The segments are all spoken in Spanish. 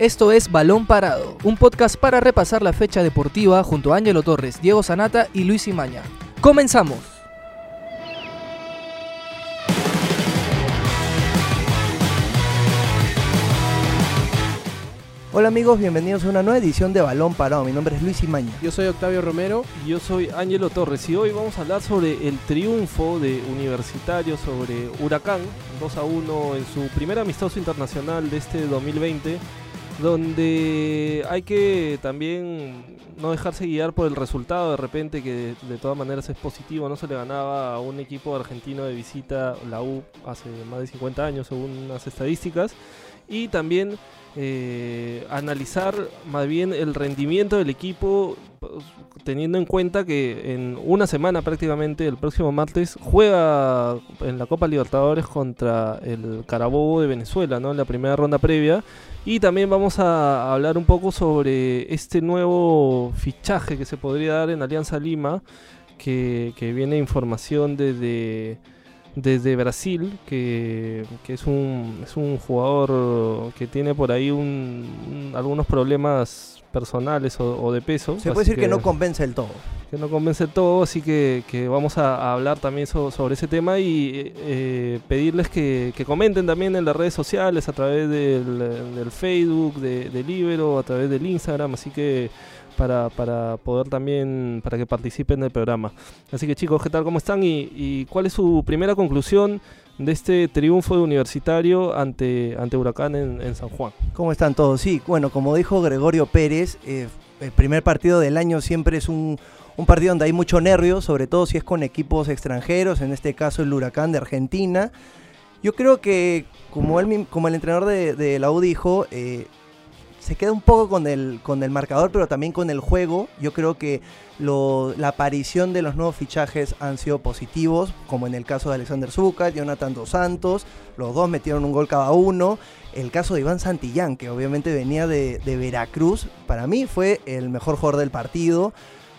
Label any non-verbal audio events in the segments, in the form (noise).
Esto es Balón Parado, un podcast para repasar la fecha deportiva junto a Ángelo Torres, Diego Sanata y Luis Imaña. ¡Comenzamos! Hola amigos, bienvenidos a una nueva edición de Balón Parado. Mi nombre es Luis Imaña. Yo soy Octavio Romero. Y yo soy Ángelo Torres y hoy vamos a hablar sobre el triunfo de Universitario sobre Huracán 2 a 1 en su primer amistoso internacional de este 2020 donde hay que también no dejarse guiar por el resultado de repente que de, todas maneras es positivo, no se le ganaba a un equipo argentino de visita, la U, hace más de 50 años según las estadísticas, y también eh, analizar más bien el rendimiento del equipo teniendo en cuenta que en una semana prácticamente, el próximo martes, juega en la Copa Libertadores contra el Carabobo de Venezuela, ¿no? En la primera ronda previa. Y también vamos a hablar un poco sobre este nuevo fichaje que se podría dar en Alianza Lima, que, que viene información desde desde Brasil, que, es, un, es un jugador que tiene por ahí un, algunos problemas personales o, de peso. Se puede decir que, no convence el todo. Que no convence el todo, así que, vamos a, hablar también sobre ese tema y eh, pedirles que, comenten también en las redes sociales, a través del, Facebook, de, del Libero, a través del Instagram, así que para, para poder también, para que participen del programa. Así que chicos, ¿qué tal? ¿Cómo están? ¿Y, cuál es su primera conclusión de este triunfo de Universitario ante, ante Huracán en, San Juan? ¿Cómo están todos? Sí, bueno, como dijo Gregorio Pérez, eh, el primer partido del año siempre es un, partido donde hay mucho nervio, sobre todo si es con equipos extranjeros, en este caso el Huracán de Argentina. Yo creo que, como, él, como el entrenador de, la U dijo, eh, se queda un poco con el, con el marcador, pero también con el juego. Yo creo que la aparición de los nuevos fichajes han sido positivos, como en el caso de Alexander Zucca, Jonathan Dos Santos, los dos metieron un gol cada uno. El caso de Iván Santillán, que obviamente venía de, Veracruz, para mí fue el mejor jugador del partido.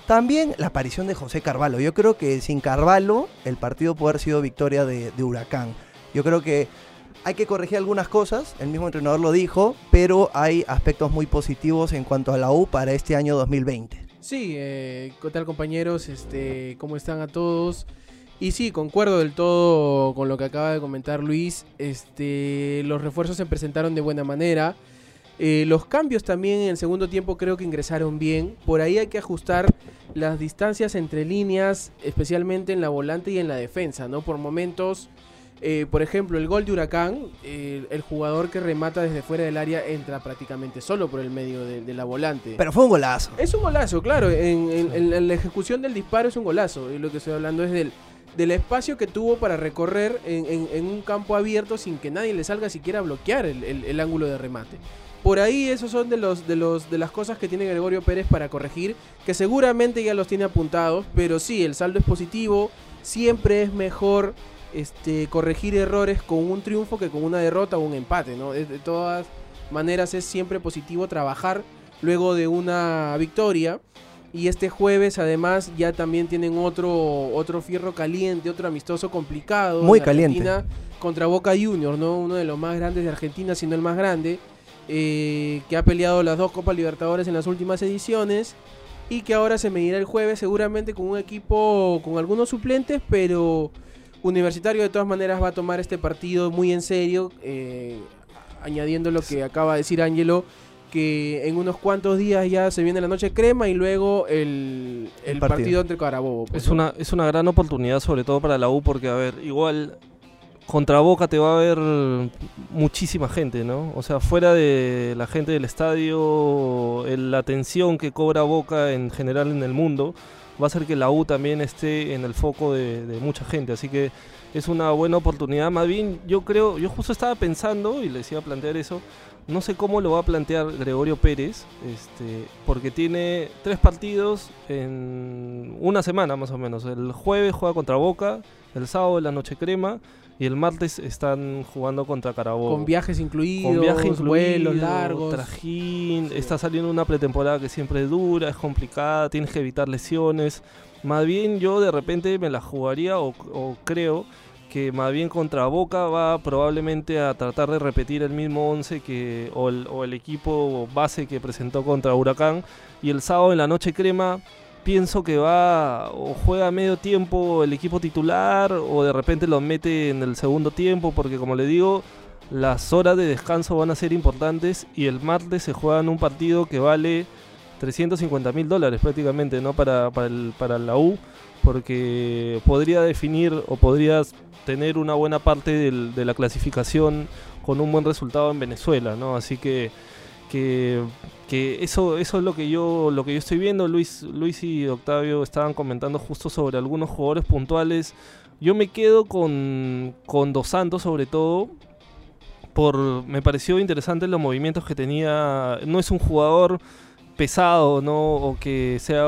También la aparición de José Carvalho. Yo creo que sin Carvalho el partido puede haber sido victoria de, de Huracán. Yo creo que hay que corregir algunas cosas, el mismo entrenador lo dijo, pero hay aspectos muy positivos en cuanto a la U para este año 2020. Sí, eh, ¿qué tal compañeros? Este, ¿Cómo están a todos? Y sí, concuerdo del todo con lo que acaba de comentar Luis. Este, los refuerzos se presentaron de buena manera. Eh, los cambios también en el segundo tiempo creo que ingresaron bien. Por ahí hay que ajustar las distancias entre líneas, especialmente en la volante y en la defensa, ¿no? Por momentos eh, por ejemplo, el gol de Huracán, eh, el jugador que remata desde fuera del área entra prácticamente solo por el medio de, la volante. Pero fue un golazo. Es un golazo, claro. En, la ejecución del disparo es un golazo. Y lo que estoy hablando es del, del espacio que tuvo para recorrer en, un campo abierto sin que nadie le salga siquiera a bloquear el, ángulo de remate. Por ahí esos son de los, de los de las cosas que tiene Gregorio Pérez para corregir, que seguramente ya los tiene apuntados, pero sí, el saldo es positivo, siempre es mejor este, corregir errores con un triunfo que con una derrota o un empate, ¿no? De, todas maneras es siempre positivo trabajar luego de una victoria. Y este jueves además ya también tienen otro, otro fierro caliente, otro amistoso complicado. Muy caliente. Contra Boca Juniors, ¿no? Uno de los más grandes de Argentina, siendo el más grande. Eh, que ha peleado las dos Copas Libertadores en las últimas ediciones. Y que ahora se medirá el jueves seguramente con un equipo con algunos suplentes, pero Universitario de todas maneras va a tomar este partido muy en serio, eh, añadiendo lo que acaba de decir Ángelo, que en unos cuantos días ya se viene la noche crema y luego el, partido. entre Carabobo. Pues, es, una, es una gran oportunidad sobre todo para la U porque, a ver, igual contra Boca te va a ver muchísima gente, ¿no? O sea, fuera de la gente del estadio, la atención que cobra Boca en general en el mundo va a hacer que la U también esté en el foco de, mucha gente. Así que es una buena oportunidad. Más bien, yo creo, yo justo estaba pensando y les iba a plantear eso. No sé cómo lo va a plantear Gregorio Pérez, este, porque tiene tres partidos en una semana más o menos. El jueves juega contra Boca, el sábado la noche crema y el martes están jugando contra Carabobo. Con viajes incluidos, con viajes vuelos largos. Trajín, está saliendo una pretemporada que siempre es dura, es complicada, tienes que evitar lesiones. Más bien yo de repente me la jugaría o, creo que más bien contra Boca va probablemente a tratar de repetir el mismo 11 que, o, el, o el equipo base que presentó contra Huracán. Y el sábado en la noche crema pienso que va o juega medio tiempo el equipo titular o de repente lo mete en el segundo tiempo porque como le digo las horas de descanso van a ser importantes y el martes se juega en un partido que vale 350 mil dólares prácticamente no para, para, el, para la U porque podría definir o podrías tener una buena parte de la clasificación con un buen resultado en Venezuela no así que que, que, eso, eso es lo que yo, lo que yo estoy viendo. Luis, Luis y Octavio estaban comentando justo sobre algunos jugadores puntuales. Yo me quedo con, con Dos Santos sobre todo. Por, me pareció interesante los movimientos que tenía. No es un jugador pesado, ¿no? O que sea.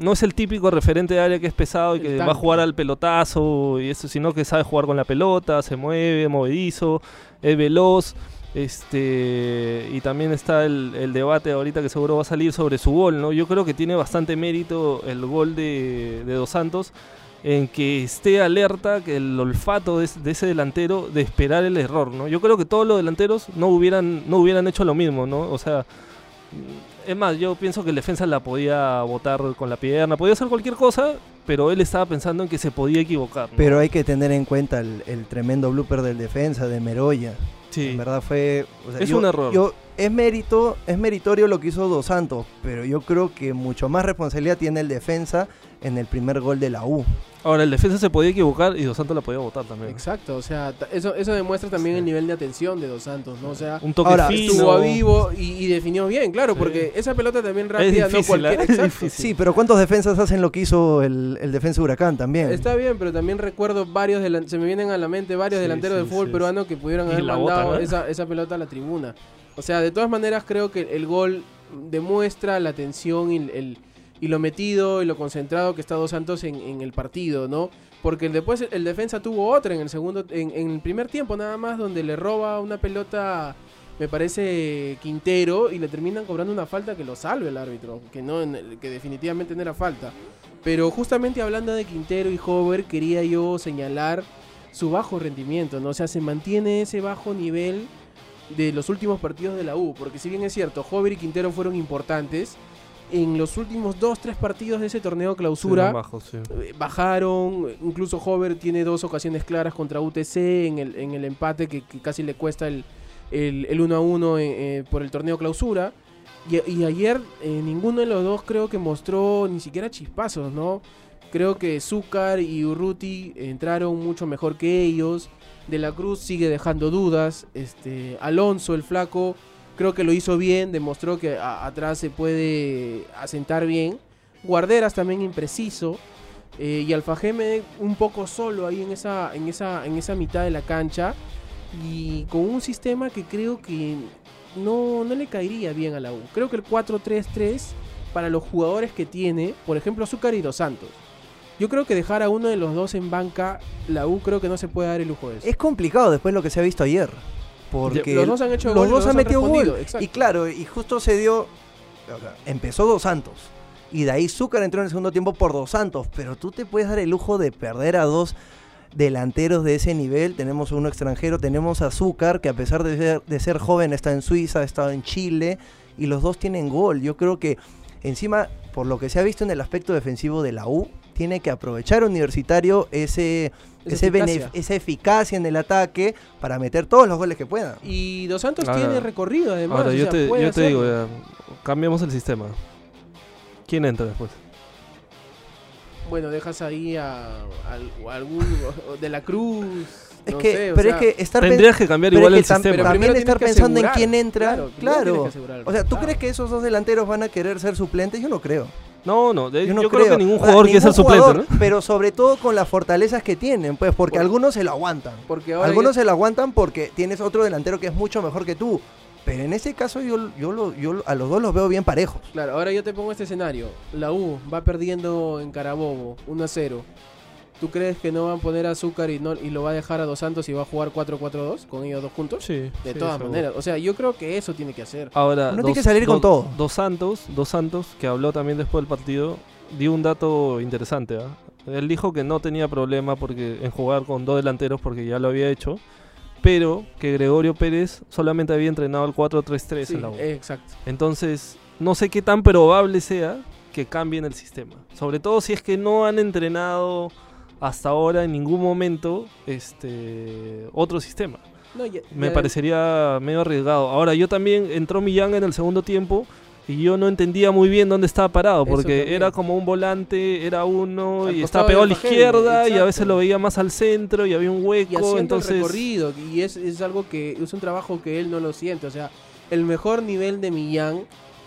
No es el típico referente de área que es pesado y que va a jugar al pelotazo y eso, sino que sabe jugar con la pelota, se mueve, movedizo, es veloz. Este, y también está el, debate ahorita que seguro va a salir sobre su gol, ¿no? Yo creo que tiene bastante mérito el gol de, Dos Santos en que esté alerta que el olfato de, ese delantero de esperar el error, ¿no? Yo creo que todos los delanteros no hubieran, no hubieran hecho lo mismo, ¿no? O sea, es más, yo pienso que el defensa la podía botar con la pierna, podía hacer cualquier cosa, pero él estaba pensando en que se podía equivocar. Pero hay que tener en cuenta el, el tremendo blooper del defensa, de Meroya. Sí. En verdad fue. O sea, es yo, un error. Yo, es mérito, es meritorio lo que hizo Dos Santos, pero yo creo que mucho más responsabilidad tiene el defensa en el primer gol de la U. Ahora, el defensa se podía equivocar y Dos Santos la podía votar también. Exacto, o sea, eso, eso demuestra también sí. el nivel de atención de Dos Santos, ¿no? O sea, un toque ahora, fino. estuvo a vivo y, y, definió bien, claro, sí. porque esa pelota también rápida, difícil, no cualquier. ¿eh? (laughs) Exacto. Sí, pero ¿cuántos defensas hacen lo que hizo el, el defensa Huracán también? Está bien, pero también recuerdo varios, se me vienen a la mente varios sí, delanteros de fútbol peruano que pudieron haber mandado bota, ¿no? esa, esa pelota a la tribuna. O sea, de todas maneras creo que el gol demuestra la atención y el, y lo metido y lo concentrado que está Dos Santos en, el partido, ¿no? Porque después el defensa tuvo otra en el segundo, en, en, el primer tiempo nada más, donde le roba una pelota, me parece Quintero, y le terminan cobrando una falta que lo salve el árbitro, que no, que definitivamente no era falta. Pero justamente hablando de Quintero y Hover, quería yo señalar su bajo rendimiento, ¿no? O sea, se mantiene ese bajo nivel de los últimos partidos de la U, porque si bien es cierto, Hover y Quintero fueron importantes, en los últimos dos, tres partidos de ese torneo clausura sí, bajo, sí. bajaron. Incluso Hover tiene dos ocasiones claras contra UTC en el, en el empate que, que casi le cuesta el, el, el 1 a 1 eh, eh, por el torneo clausura. Y, y ayer eh, ninguno de los dos creo que mostró ni siquiera chispazos, ¿no? Creo que Zúcar y Urruti entraron mucho mejor que ellos. De la Cruz sigue dejando dudas. Este, Alonso, el flaco, creo que lo hizo bien, demostró que atrás se puede asentar bien. Guarderas también impreciso. Eh, y Alfajeme un poco solo ahí en esa, en, esa, en esa mitad de la cancha. Y con un sistema que creo que no, no le caería bien a la U. Creo que el 4-3-3 para los jugadores que tiene, por ejemplo, Azúcar y Dos Santos. Yo creo que dejar a uno de los dos en banca, la U creo que no se puede dar el lujo de eso. Es complicado después lo que se ha visto ayer. Porque los dos han hecho los gol, dos los han metido gol. Exacto. Y claro, y justo se dio. Empezó Dos Santos. Y de ahí Zúcar entró en el segundo tiempo por Dos Santos. Pero tú te puedes dar el lujo de perder a dos delanteros de ese nivel. Tenemos uno extranjero, tenemos a Zúcar, que a pesar de ser, de ser joven está en Suiza, ha estado en Chile. Y los dos tienen gol. Yo creo que encima, por lo que se ha visto en el aspecto defensivo de la U, tiene que aprovechar Universitario ese, ese eficacia. esa eficacia en el ataque para meter todos los goles que pueda. Y Dos Santos ahora, tiene recorrido además. Ahora, yo, o sea, te, yo te, digo, ya, cambiamos el sistema. ¿Quién entra después? Bueno, dejas ahí a, a, a algún de la Cruz. Es no que, sé, pero sea, es que estar tendrías que cambiar igual el sistema. Pero también estar pensando asegurar, en quién entra, claro. claro. claro. O sea, ¿tú crees que esos dos delanteros van a querer ser suplentes? Yo no creo. No, no, de, yo, no yo creo. creo. que ningún jugador quiere ser suplente, jugador, ¿no? Pero sobre todo con las fortalezas que tienen, pues, porque Por- algunos se lo aguantan. Porque Algunos se lo aguantan porque tienes otro delantero que es mucho mejor que tú. Pero en ese caso yo, yo, lo, yo a los dos los veo bien parejos. Claro, ahora yo te pongo este escenario. La U va perdiendo en Carabobo 1 a 0. ¿Tú crees que no van a poner azúcar y, no, y lo va a dejar a Dos Santos y va a jugar 4-4-2 con ellos dos juntos? Sí. De sí, todas seguro. maneras. O sea, yo creo que eso tiene que hacer. Ahora, Uno tiene que salir con todo. Dos Santos, Dos Santos, que habló también después del partido, dio un dato interesante. ¿ah? Él dijo que no tenía problema porque en jugar con dos delanteros porque ya lo había hecho, pero que Gregorio Pérez solamente había entrenado el 4-3-3 Sí, en la U. exacto. Entonces, no sé qué tan probable sea que cambien el sistema. Sobre todo si es que no han entrenado hasta ahora en ningún momento este otro sistema. No, ya- Me parecería medio arriesgado. Ahora, yo también entró Millán en el segundo tiempo y yo no entendía muy bien dónde estaba parado, porque era como un volante, era uno Al y estaba pegado a la izquierda y a veces lo veía más al centro y había un y hueco, haciendo entonces el recorrido y es, es algo que es un trabajo que él no lo siente o sea el mejor nivel de Millán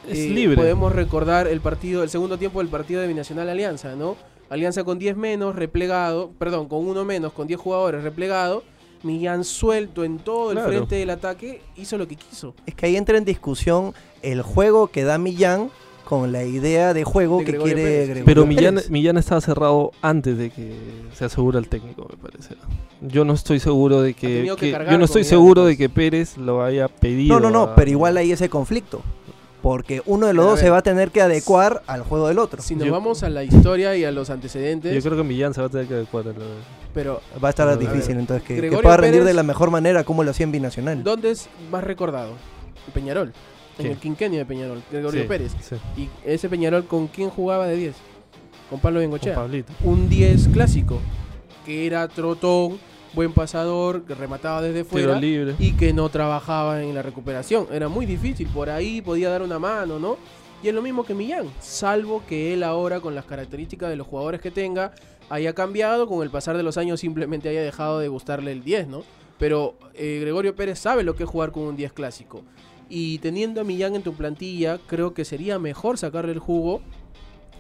es eh, libre. podemos recordar el partido el segundo tiempo del partido de Binacional Alianza no Alianza con 10 menos replegado perdón con uno menos con 10 jugadores replegado Millán suelto en todo el Claro. frente del ataque hizo lo que quiso Es que ahí entra en discusión el juego que da Millán con la idea de juego De que Gregorio quiere Pérez. Gregorio Pero Millán, Pérez. Millán estaba cerrado antes de que se asegura el técnico, me parece. Yo no estoy seguro de que, yo no estoy Millán, seguro de que Pérez lo haya pedido. No, no, no, a- pero igual hay ese conflicto. Porque uno de los a dos ver. se va a tener que adecuar al juego del otro. si nos Yo- vamos a la (laughs) historia y a los antecedentes Yo creo que Millán se va a tener que adecuar. a la- pero Va a estar A difícil ver, entonces que, que Gregorio pueda rendir Pérez- de la mejor manera como lo hacía en Binacional. ¿dónde es más recordado? En Peñarol en ¿Quién? el quinquenio de Peñarol Gregorio Sí, Pérez sí, Y ese Peñarol, ¿con quién jugaba de 10? Con Pablo con Bengochea. Pablito. Un 10 clásico, que era trotón, buen pasador, que remataba desde fuera libre. y que no trabajaba en la recuperación. Era muy difícil, por ahí podía dar una mano, ¿no? Y es lo mismo que Millán, salvo que él ahora, con las características de los jugadores que tenga, haya cambiado, con el pasar de los años simplemente haya dejado de gustarle el 10, ¿no? Pero eh, Gregorio Pérez sabe lo que es jugar con un 10 clásico. Y teniendo a Millán en tu plantilla, creo que sería mejor sacarle el jugo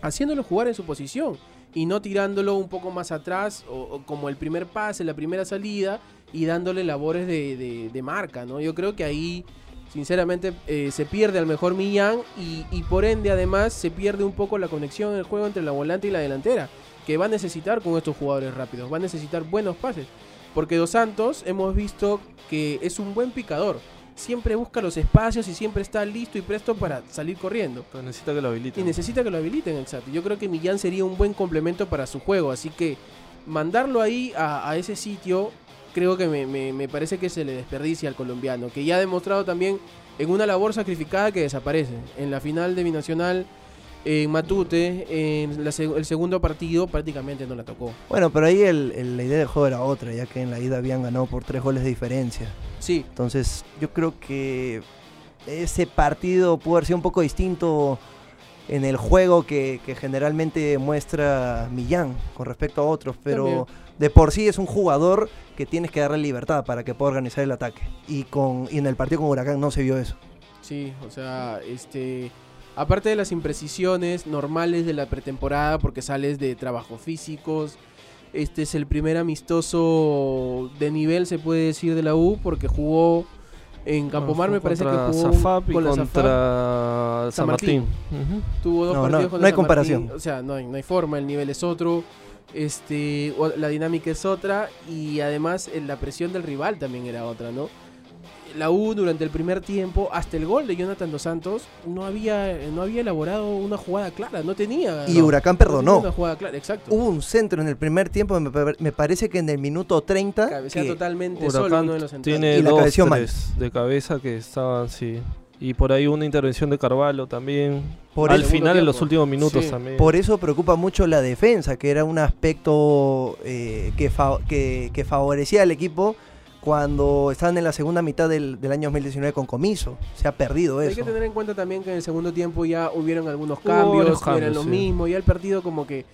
haciéndolo jugar en su posición y no tirándolo un poco más atrás o, como el primer pase, la primera salida y dándole labores de, de- de marca, ¿no? Yo creo que ahí, sinceramente, eh, se pierde al mejor Millán y, y por ende además se pierde un poco la conexión en el juego entre la volante y la delantera, que va a necesitar con estos jugadores rápidos, va a necesitar buenos pases, porque Dos Santos hemos visto que es un buen picador, siempre busca los espacios y siempre está listo y presto para salir corriendo. Pero necesita que lo Y habiliten. necesita que lo habiliten, exacto. Yo creo que Millán sería un buen complemento para su juego. Así que mandarlo ahí a, a ese sitio, creo que me, me- me parece que se le desperdicia al colombiano. Que ya ha demostrado también en una labor sacrificada que desaparece. En la final de Binacional, en Matute, en la el segundo partido, prácticamente no la tocó. Bueno, pero ahí el- el- la idea del juego era otra, ya que en la ida habían ganado por tres goles de diferencia. Sí, Entonces, yo creo que ese partido pudo haber sido un poco distinto en el juego que, que generalmente muestra Millán con respecto a otros, pero También. de por sí es un jugador que tienes que darle libertad para que pueda organizar el ataque. Y, con, y en el partido con Huracán no se vio eso. Sí, o sea, este. Aparte de las imprecisiones normales de la pretemporada, porque sales de trabajos físicos, este es el primer amistoso de nivel, se puede decir, de la U, porque jugó en Campomar, me parece que contra jugó Zafap y con la contra San San Martín. Tuvo dos No, no, partidos no contra hay San comparación. Martín, O sea, no hay, no hay forma, el nivel es otro. Este, la dinámica es otra y además eh, la presión del rival también era otra, ¿no? La U durante el primer tiempo, hasta el gol de Jonathan Dos Santos, no había, no había elaborado una jugada clara, no tenía. Y no, Huracán no perdonó. Una jugada clara, exacto. Hubo un centro en el primer tiempo, me, me parece que en el minuto 30. Cabecea que- totalmente solo Huracán uno de los centrales. tiene Y la dos, mal. de cabeza que estaban, sí. Y por ahí una intervención de Carvalho también. Por Al final, en los últimos minutos Sí. también. Por eso preocupa mucho la defensa, que era un aspecto eh, que, fa- que, que favorecía al equipo cuando estaban en la segunda mitad del, del año 2019 con comiso. Se ha perdido Hay eso. que tener en cuenta también que en el segundo tiempo ya hubieron algunos Hubo cambios, no eran cambios, lo sí. mismo, ya el partido como que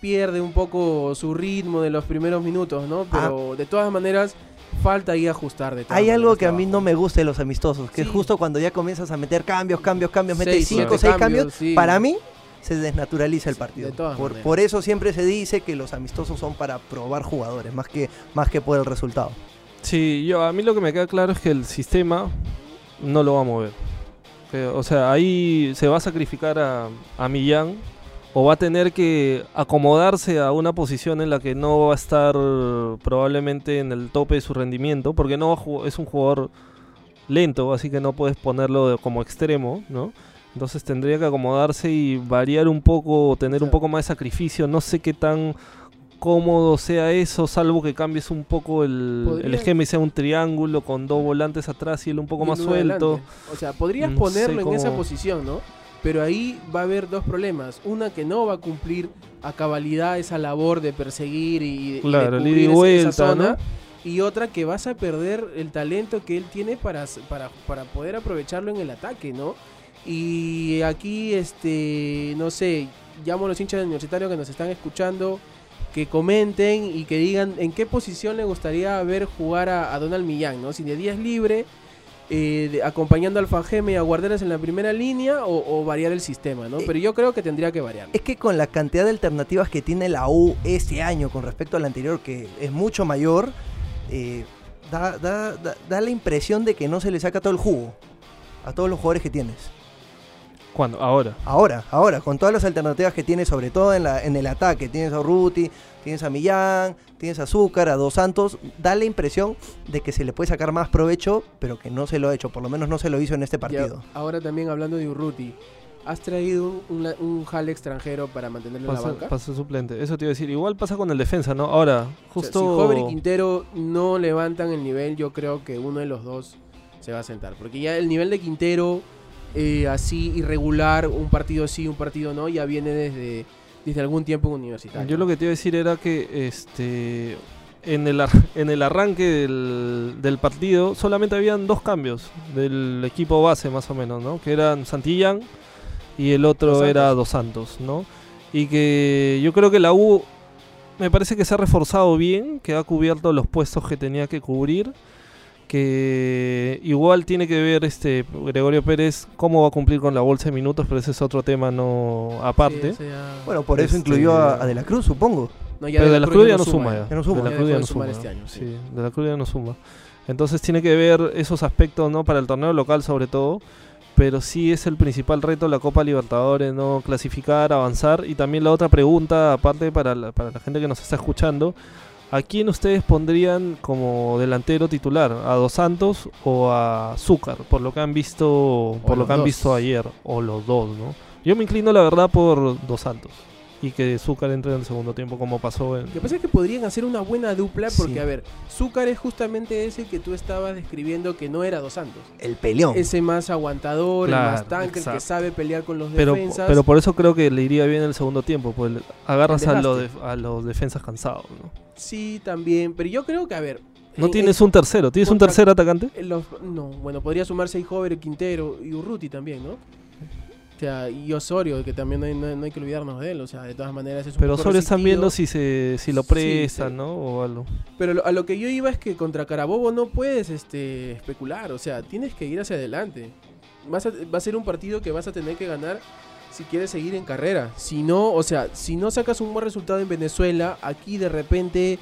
pierde un poco su ritmo de los primeros minutos, ¿no? Pero de todas maneras falta ahí ajustar de todas Hay algo que a mí no me gusta de los amistosos, que es justo cuando ya comienzas a meter cambios, cambios, cambios, metes Seis, 5 o siete 6 cambios, sí. para mí se desnaturaliza el Sí, partido. de todas Por, maneras. por eso siempre se dice que los amistosos son para probar jugadores, más que, más que por el resultado. Sí, yo, a mí lo que me queda claro es que el sistema no lo va a mover. Que, o sea, ahí se va a sacrificar a, a Millán o va a tener que acomodarse a una posición en la que no va a estar probablemente en el tope de su rendimiento, porque no es un jugador lento, así que no puedes ponerlo como extremo, ¿no? Entonces tendría que acomodarse y variar un poco, tener un poco más de sacrificio. No sé qué tan cómodo sea eso, salvo que cambies un poco el, esquema y sea un triángulo con dos volantes atrás y él un poco y más suelto. adelante. O sea, podrías No ponerlo en esa posición, ¿no? Pero ahí va a haber dos problemas. Una que no va a cumplir a cabalidad esa labor de perseguir y, y de Claro, y cubrir ese- vuelta, esa zona. ¿no? Y otra que vas a perder el talento que él tiene para, para, para poder aprovecharlo en el ataque, ¿no? Y aquí, este, no sé, llamo a los hinchas universitarios que nos están escuchando que comenten y que digan en qué posición le gustaría ver jugar a, a Donald Millán, ¿no? Si de 10 libre, eh, de- acompañando al Fajeme y a Guarderas en la primera línea o, o variar el sistema, ¿no? Eh, Pero yo creo que tendría que variar. Es que con la cantidad de alternativas que tiene la U este año con respecto al anterior, que es mucho mayor, eh, da, da- da- da la impresión de que no se le saca todo el jugo a todos los jugadores que tienes. ¿Cuándo? Ahora. Ahora, ahora, con todas las alternativas que tienes, sobre todo en, la, en el ataque, tienes a Ruti, tienes a Millán, tienes a Azúcar, a Dos Santos, da la impresión de que se le puede sacar más provecho, pero que no se lo ha hecho, por lo menos no se lo hizo en este partido. ahora también hablando de Urruti, ¿has traído un, un, jale extranjero para mantenerlo en la banca? pasa suplente. Eso te iba a decir. Igual pasa con el defensa, ¿no? Ahora, O sea, justo. si Hover y Quintero no levantan el nivel, yo creo que uno de los dos se va a sentar. Porque ya el nivel de Quintero, eh, así irregular, un partido sí, un partido no, ya viene desde, desde algún tiempo en universitario. Yo lo que te iba a decir era que este en el, en el arranque del, del partido solamente habían dos cambios del equipo base más o menos, ¿no? Que eran Santillán y el otro Dos era Dos Santos, ¿no? Y que yo creo que la U me parece que se ha reforzado bien, que ha cubierto los puestos que tenía que cubrir. Que igual tiene que ver este Gregorio Pérez cómo va a cumplir con la bolsa de minutos, pero ese es otro tema no aparte. Sí, o sea, Bueno, por eso Este- incluyó a, a De la Cruz, supongo. no, ya Pero de la Cruz ya no suma ya. no suma. De la Cruz ya no suma. este año, sí. Sí, de la Cruz ya no suma. Entonces tiene que ver esos aspectos, ¿no? Para el torneo local sobre todo. Pero sí es el principal reto la Copa Libertadores, ¿no? Clasificar, avanzar. Y también la otra pregunta, aparte para la, para la gente que nos está escuchando. ¿A quién ustedes pondrían como delantero titular? ¿A Dos Santos o a Zúcar? Por lo que han visto, por lo que han dos. visto ayer. O los dos, ¿no? Yo me inclino la verdad por Dos Santos. Y que Zúcar entre en el segundo tiempo como pasó en... Lo que pasa es que podrían hacer una buena dupla porque, Sí. a ver, Zúcar es justamente ese que tú estabas describiendo que no era Dos Santos. El peleón. Ese más aguantador, el más tanque, el que sabe pelear con los Pero, defensas. pero por eso creo que le iría bien el segundo tiempo, pues agarras a los, a los defensas cansados. ¿no? Sí, también. Pero yo creo que, a ver. No en- tienes en- un tercero, ¿tienes un tercer atacante? los- no, bueno, podría sumarse Jover, Quintero y Urruti también, ¿no? O sea, y Osorio, que también no hay, no- no hay que olvidarnos de él. O sea, de todas maneras es un Pero Osorio están viendo si se si lo prestan, sí. ¿no? O algo. Pero a lo que yo iba es que contra Carabobo no puedes este, especular, o sea, tienes que ir hacia adelante. Vas a- va a ser un partido que vas a tener que ganar si quieres seguir en carrera. Si no, o sea, si no sacas un buen resultado en Venezuela, aquí de repente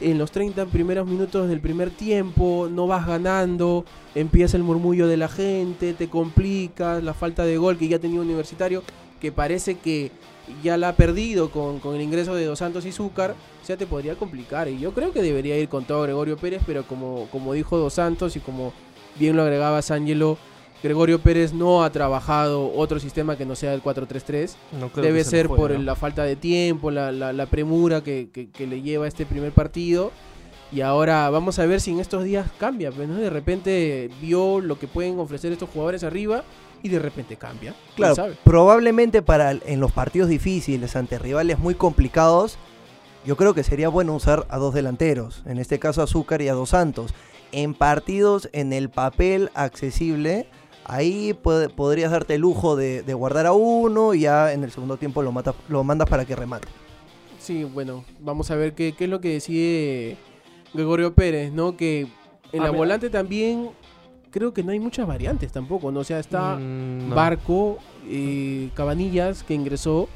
en los 30 primeros minutos del primer tiempo no vas ganando, empieza el murmullo de la gente, te complicas, la falta de gol que ya tenía Universitario, que parece que ya la ha perdido con, con el ingreso de Dos Santos y Zúcar, ya te podría complicar. Y yo creo que debería ir con todo Gregorio Pérez, pero como, como dijo Dos Santos y como bien lo agregaba Sángelo, Gregorio Pérez no ha trabajado otro sistema que no sea el 4-3-3. No creo Debe se ser juegue, por ¿no? la falta de tiempo, la, la- la premura que, que- que le lleva este primer partido. Y ahora vamos a ver si en estos días cambia. Pues, ¿no? De repente vio lo que pueden ofrecer estos jugadores arriba y de repente cambia. ¿Quién Claro, sabe? probablemente para en los partidos difíciles ante rivales muy complicados, yo creo que sería bueno usar a dos delanteros, en este caso a Azúcar y a Dos Santos. En partidos en el papel accesible, ahí puede- podrías darte el lujo de, de guardar a uno y ya en el segundo tiempo lo, mata- lo mandas para que remate. Sí, bueno, vamos a ver qué, qué es lo que decide Gregorio Pérez, ¿no? Que en A la ver, volante también creo que no hay muchas variantes tampoco, ¿no? O sea, está Mm, no. Barco, eh, Cabanillas, que ingresó,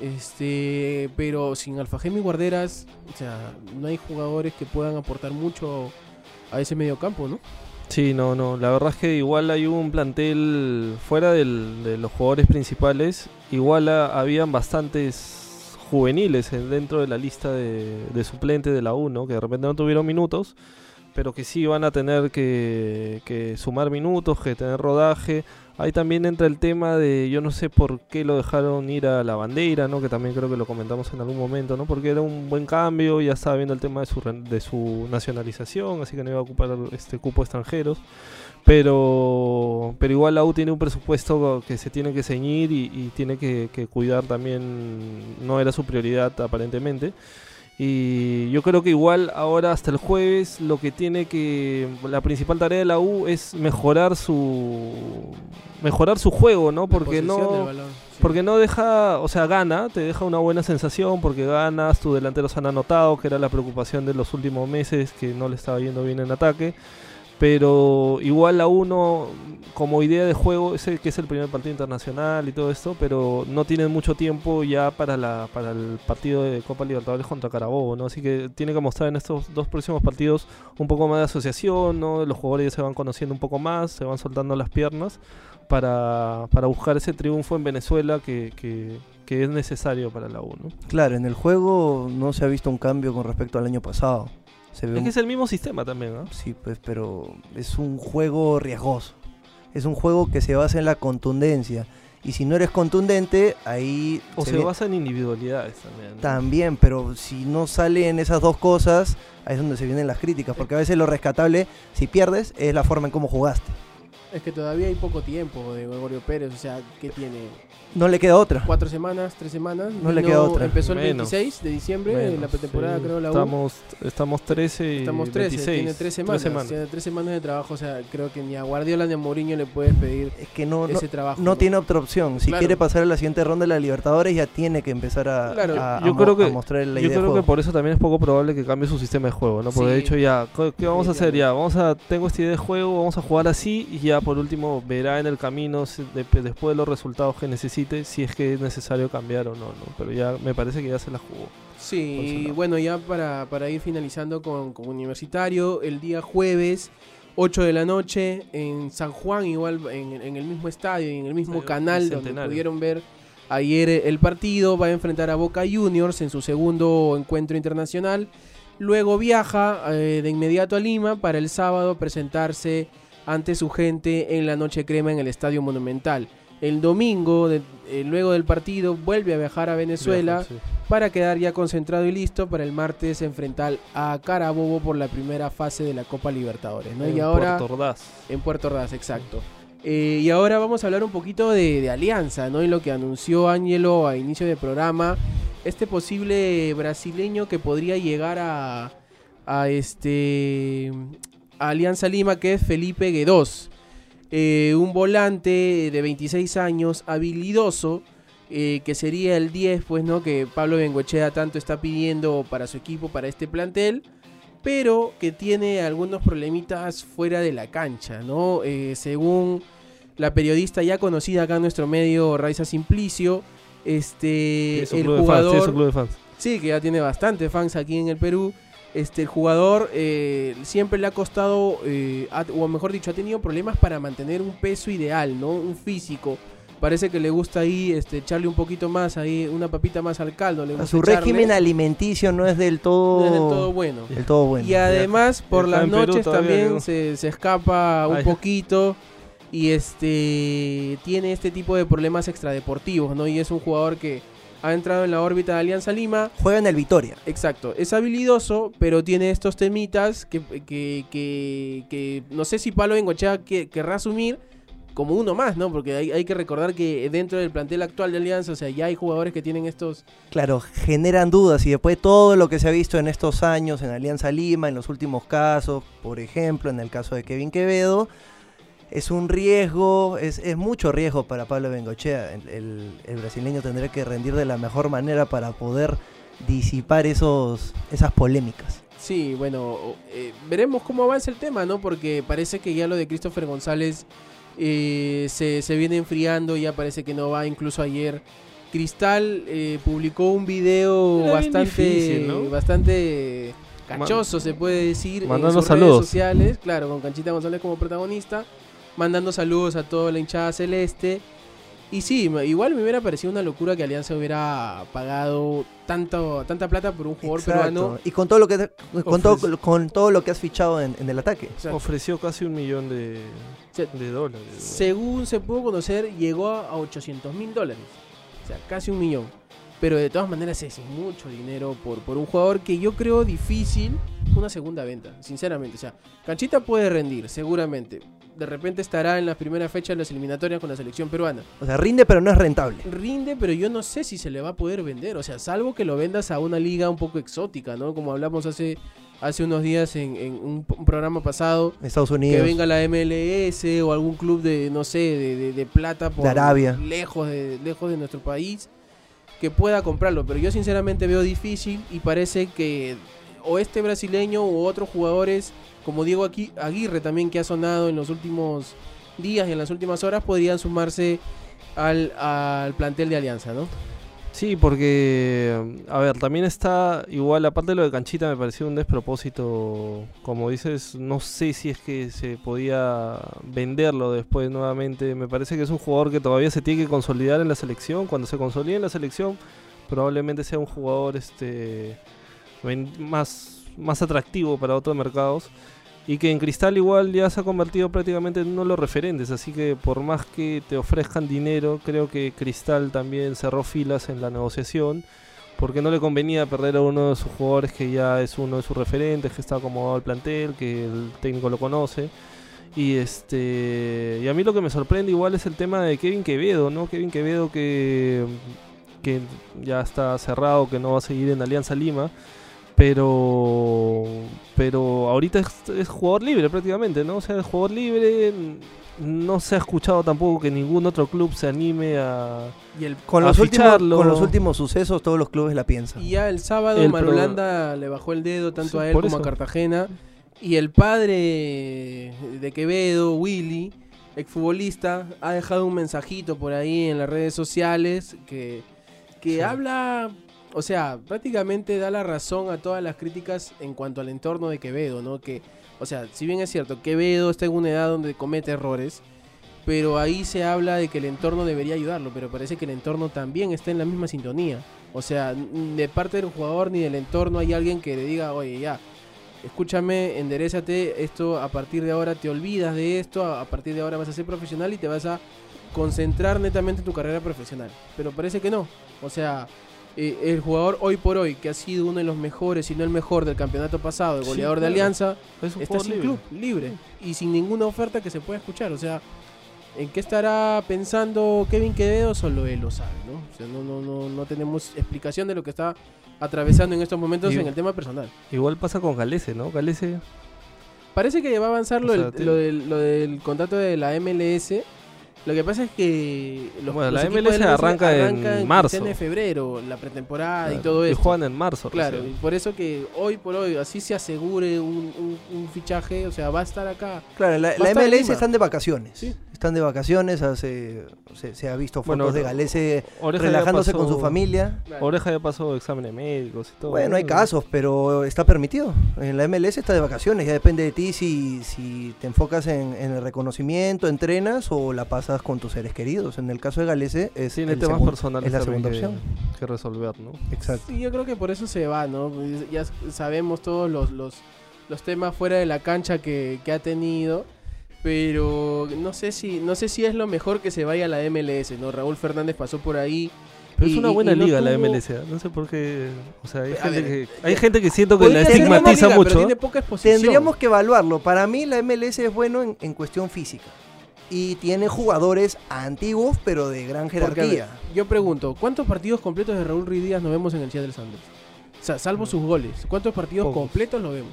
este, pero sin Alfajeme y Guarderas, o sea, no hay jugadores que puedan aportar mucho a ese medio campo, ¿no? Sí, no, no. La verdad es que igual hay un plantel fuera de los jugadores principales. Igual ha- habían bastantes juveniles en- dentro de la lista de, suplentes de la U, ¿no? Que de repente no tuvieron minutos. pero que sí van a tener que, que sumar minutos, que tener rodaje. Ahí también entra el tema de, yo no sé por qué lo dejaron ir a la bandera, ¿no? Que también creo que lo comentamos en algún momento, ¿no? Porque era un buen cambio, ya estaba viendo el tema de su, de su nacionalización, así que no iba a ocupar este cupo extranjeros. Pero, pero igual la U tiene un presupuesto que se tiene que ceñir y, tiene que cuidar también, no era su prioridad aparentemente. Y yo creo que igual ahora hasta el jueves lo que tiene que la principal tarea de la U es mejorar su mejorar su juego, ¿no? Porque no balón, sí. porque no deja, o sea, gana, te deja una buena sensación porque ganas, tus delanteros han anotado, que era la preocupación de los últimos meses que no le estaba yendo bien en ataque. Pero igual a uno, como idea de juego, sé que es el primer partido internacional y todo esto, pero no tienen mucho tiempo ya para la para el partido de Copa Libertadores contra Carabobo, ¿no? Así que tiene que mostrar en estos dos próximos partidos un poco más de asociación. Los jugadores ya se van conociendo un poco más, se van soltando las piernas para, para buscar ese triunfo en Venezuela que, que- es necesario para la U. Claro, en el juego no se ha visto un cambio con respecto al año pasado. Se ve Es un- que es el mismo sistema también, ¿no? Sí, pues, pero es un juego riesgoso. Es un juego que se basa en la contundencia. Y si no eres contundente, ahí O se basa en individualidades también. ¿no? también, pero si no salen esas dos cosas, ahí es donde se vienen las críticas. Porque a veces lo rescatable, si pierdes, es la forma en cómo jugaste. Es que todavía hay poco tiempo de Gregorio Pérez, o sea, que tiene No le queda otra. cuatro semanas, tres semanas. No le queda otra. Empezó el Menos. 26 de diciembre, Menos, la pretemporada sí. creo la U. Estamos, estamos 13 y Estamos 13, 26. tiene tres semanas, semanas. Tiene tres semanas de trabajo, o sea, creo que ni a Guardiola ni a Mourinho le puedes pedir Es que no, no, ese trabajo. no tiene otra opción. Si Claro. quiere pasar a la siguiente ronda de la Libertadores, ya tiene que empezar a, Claro. a- Yo a creo mo- que- a mostrar la Yo idea de creo que juego. por eso también es poco probable que cambie su sistema de juego, ¿no? Porque de hecho ya, ¿qué qué vamos a hacer ya? Vamos a, tengo esta idea de juego, vamos a jugar así y ya por último verá en el camino, después de los resultados que necesite, si es que es necesario cambiar o no, ¿no? Pero ya me parece que ya se la jugó. Sí, bueno, ya para, para ir finalizando con, con Universitario, el día jueves, 8 de la noche, en San Juan, igual en, en el mismo estadio y en el mismo canal donde pudieron ver ayer el partido, va a enfrentar a Boca Juniors en su segundo encuentro internacional. Luego viaja eh, de inmediato a Lima para el sábado presentarse ante su gente en la Noche Crema en el Estadio Monumental. El domingo, de- eh, luego del partido, vuelve a viajar a Venezuela Viaja, sí. para quedar ya concentrado y listo para el martes enfrentar a Carabobo por la primera fase de la Copa Libertadores. ¿no? En y ahora Puerto Ordaz. en Puerto Ordaz, exacto. Eh, y ahora vamos a hablar un poquito de, de Alianza, ¿no? Y lo que anunció Ángelo a inicio del programa, este posible brasileño que podría llegar a, a este a Alianza Lima, que es Felipe Guedós. Eh, un volante de 26 años, habilidoso, eh, que sería el 10, pues, ¿no? Que Pablo Bengochea tanto está pidiendo para su equipo, para este plantel pero que tiene algunos problemitas fuera de la cancha, ¿no? Eh, según la periodista ya conocida acá en nuestro medio, Raiza Simplicio, este, su el fans, jugador, club de fans. sí, que ya tiene bastante fans aquí en el Perú, este, el jugador eh, siempre le ha costado, eh, ha- o mejor dicho, ha tenido problemas para mantener un peso ideal, ¿no? Un físico. Parece que le gusta ahí este, echarle un poquito más, ahí una papita más al caldo. Le A gusta su echarle, régimen alimenticio no es del todo, no es del todo bueno. del todo bueno. Y además, por las Perú noches todavía también se, se escapa un Ay. poquito. Y este tiene este tipo de problemas extradeportivos, ¿no? Y es un jugador que ha entrado en la órbita de Alianza Lima. Juega en el Vitoria. Exacto, es habilidoso, pero tiene estos temitas que, que, que, que no sé si Pablo Bengochea que, querrá asumir como uno más, ¿no? Porque hay, hay que recordar que dentro del plantel actual de Alianza, o sea, ya hay jugadores que tienen estos Claro, generan dudas y después todo lo que se ha visto en estos años en Alianza Lima, en los últimos casos, por ejemplo, en el caso de Kevin Quevedo, es un riesgo, es, es mucho riesgo para Pablo Bengochea. El, el- el brasileño tendrá que rendir de la mejor manera para poder disipar esos, esas polémicas. Sí, bueno, eh, veremos cómo avanza el tema, ¿no? Porque parece que ya lo de Christopher González eh, se, se viene enfriando, ya parece que no va. Incluso ayer Cristal eh, publicó un video Era bastante, difícil, ¿no? bastante cachoso, se puede decir, en Mandando sus saludos. redes sociales, claro, con Canchita González como protagonista, mandando saludos a toda la hinchada celeste. Y sí, igual me hubiera parecido una locura que Alianza hubiera pagado tanto, tanta plata por un jugador Exacto. peruano. Y con todo lo que con todo, con todo lo que has fichado en, en el ataque. Ofreció casi un millón de, de dólares. según se pudo conocer, llegó a a 800 mil dólares. O sea, casi un millón. Pero de todas maneras es mucho dinero por, por un jugador que yo creo difícil una segunda venta, sinceramente. O sea, Canchita puede rendir, seguramente. De repente estará en las primeras fechas de las eliminatorias con la selección peruana. O sea, rinde pero no es rentable. Rinde, pero yo no sé si se le va a poder vender. O sea, salvo que lo vendas a una liga un poco exótica, ¿no? Como hablamos hace, hace unos días en, en un, programa pasado. Estados Que Unidos. venga la MLS o algún club de, no sé, de, de- de plata por De Arabia. Lejos de, lejos de nuestro país. Que pueda comprarlo. Pero yo sinceramente veo difícil y parece que o este brasileño o otros jugadores como Diego Aguirre también que ha sonado en los últimos días y en las últimas horas podrían sumarse al, al plantel de Alianza, ¿no? Sí, porque, a ver, también está igual, aparte de lo de Canchita, me pareció un despropósito. Como dices, no sé si es que se podía venderlo después nuevamente. Me parece que es un jugador que todavía se tiene que consolidar en la selección. Cuando se consolide en la selección, probablemente sea un jugador este más, más atractivo para otros mercados. Y que en Cristal igual ya se ha convertido prácticamente en uno de los referentes, así que por más que te ofrezcan dinero, creo que Cristal también cerró filas en la negociación, porque no le convenía perder a uno de sus jugadores que ya es uno de sus referentes, que está acomodado al plantel, que el técnico lo conoce. Y este y a mí lo que me sorprende igual es el tema de Kevin Quevedo, ¿no? Kevin Quevedo que, que ya está cerrado, que no va a seguir en Alianza Lima pero pero ahorita es, es jugador libre prácticamente, ¿no? O sea, es jugador libre, no se ha escuchado tampoco que ningún otro club se anime a... Y, el, Con a los, últimos, con los últimos sucesos, todos los clubes la piensan. y ya el sábado El pro- Marulanda le bajó el dedo tanto Sí, a él como a. Cartagena. Y el padre de Quevedo, Willy, exfutbolista, ha dejado un mensajito por ahí en las redes sociales que, que Sí. habla, o sea, prácticamente da la razón a todas las críticas en cuanto al entorno de Quevedo, ¿no? Que, o sea, si bien es cierto, Quevedo está en una edad donde comete errores, pero ahí se habla de que el entorno debería ayudarlo, pero parece que el entorno también está en la misma sintonía. O sea, de parte del jugador ni del entorno hay alguien que le diga, oye, ya, escúchame, enderezate, esto a partir de ahora te olvidas de esto, a partir de ahora vas a ser profesional y te vas a concentrar netamente en tu carrera profesional. Pero parece que no. O sea, eh, el jugador hoy por hoy, que ha sido uno de los mejores, si no el mejor del campeonato pasado, el Sí, goleador de. Alianza, Es está sin libre. club, libre y sin ninguna oferta que se pueda escuchar. O sea, ¿en qué estará pensando Kevin Quevedo? Solo él lo sabe, ¿no? O sea, no, no, no, no tenemos explicación de lo que está atravesando en estos momentos en el tema personal. Igual pasa con Galese, ¿no? Galese... Parece que va a avanzar lo, O sea, del, lo, del, lo del contrato de la MLS. Lo que pasa es que los, Bueno, los la MLS de arranca en marzo. de febrero, la pretemporada y todo y eso. juegan en marzo. Claro, y por eso que hoy por hoy, así se asegure un, un- un fichaje, o sea, va a estar acá. Claro, la, la en MLS están de vacaciones. Sí. Están de vacaciones, hace- se, se ha visto fotos Bueno, de Galese relajándose con su familia. Oreja ya pasó exámenes médicos y todo. Bueno, hay casos, pero está permitido. En la MLS está de vacaciones, ya depende de ti si, si te enfocas en, en el reconocimiento, entrenas o la pasas con tus seres queridos. En el caso de Galese es, Tiene el temas segun- personales es la segunda que, opción. que resolver, ¿no? Exacto. Sí, yo creo que por eso se va, ¿no? Pues Ya sabemos todos los, los, los temas fuera de la cancha que, que ha tenido. Pero no sé si no sé si es lo mejor que se vaya a la MLS, ¿no? Raúl Fernández pasó por ahí. Pero y- es una buena y no liga la tuvo- MLS, ¿eh? no sé por qué, o sea, hay gente ver, que hay gente que siento que la estigmatiza liga, mucho. Pero tiene poca. Tendríamos que evaluarlo. Para mí la MLS es bueno en, en cuestión física. Y tiene jugadores antiguos, pero de gran Porque, a ver, jerarquía. yo pregunto, ¿cuántos partidos completos de Raúl Ruiz Díaz nos vemos en el Seattle Sanders? O sea, salvo sus goles, ¿cuántos partidos Pocos. completos lo vemos?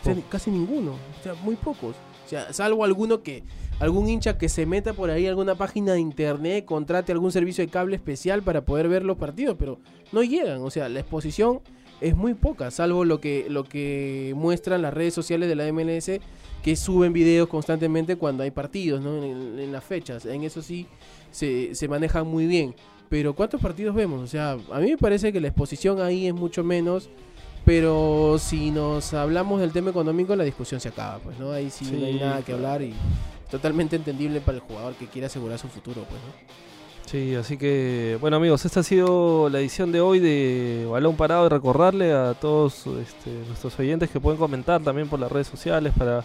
O sea, Pocos. casi ninguno, o sea, muy pocos. O sea, salvo alguno que algún hincha que se meta por ahí a alguna página de internet, contrate algún servicio de cable especial para poder ver los partidos, pero no llegan, o sea, la exposición es muy poca, salvo lo que lo que muestran las redes sociales de la MLS que suben videos constantemente cuando hay partidos, ¿no? En, en las fechas. En eso sí se, se manejan muy bien. Pero ¿cuántos partidos vemos? O sea, a mí me parece que la exposición ahí es mucho menos. Pero si nos hablamos del tema económico, la discusión se acaba, pues, ¿no? Ahí sí, no hay nada que hablar y totalmente entendible para el jugador que quiere asegurar su futuro, pues, ¿no? Sí, así que, bueno amigos, esta ha sido la edición de hoy de Balón Parado y recordarle a todos este, nuestros oyentes que pueden comentar también por las redes sociales para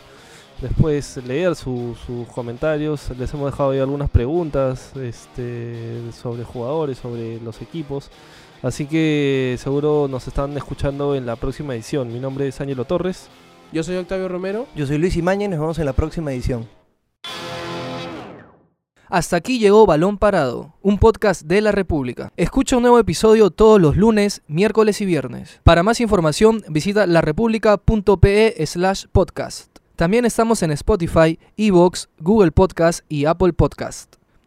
después leer su- sus comentarios. Les hemos dejado ahí algunas preguntas este, sobre jugadores, sobre los equipos. Así que seguro nos están escuchando en la próxima edición. Mi nombre es Ángelo Torres. Yo soy Octavio Romero. Yo soy Luis Imaña y nos vemos en la próxima edición. Hasta aquí llegó Balón Parado, un podcast de la República. Escucha un nuevo episodio todos los lunes, miércoles y viernes. Para más información, visita larepublica.pe slash podcast. También estamos en Spotify, Evox, Google Podcast y Apple Podcast.